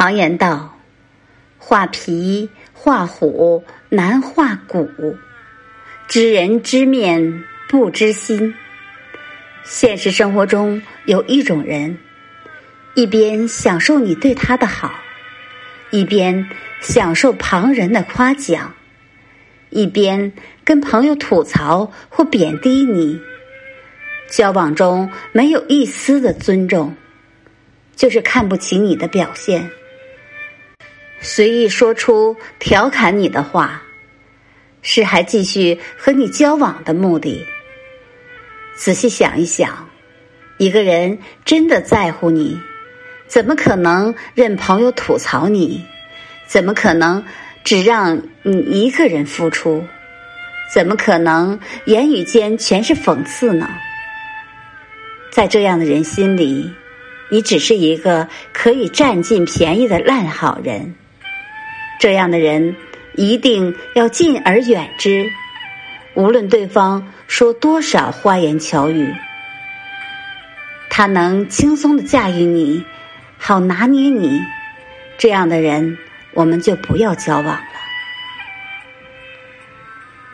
常言道：“画皮画虎难画骨，知人知面不知心。”现实生活中有一种人，一边享受你对他的好，一边享受旁人的夸奖，一边跟朋友吐槽或贬低你。交往中没有一丝的尊重，就是看不起你的表现。随意说出调侃你的话，是还继续和你交往的目的。仔细想一想，一个人真的在乎你，怎么可能任朋友吐槽你？怎么可能只让你一个人付出？怎么可能言语间全是讽刺呢？在这样的人心里，你只是一个可以占尽便宜的烂好人。这样的人一定要敬而远之。无论对方说多少花言巧语，他能轻松的驾驭你，好拿捏你，这样的人我们就不要交往。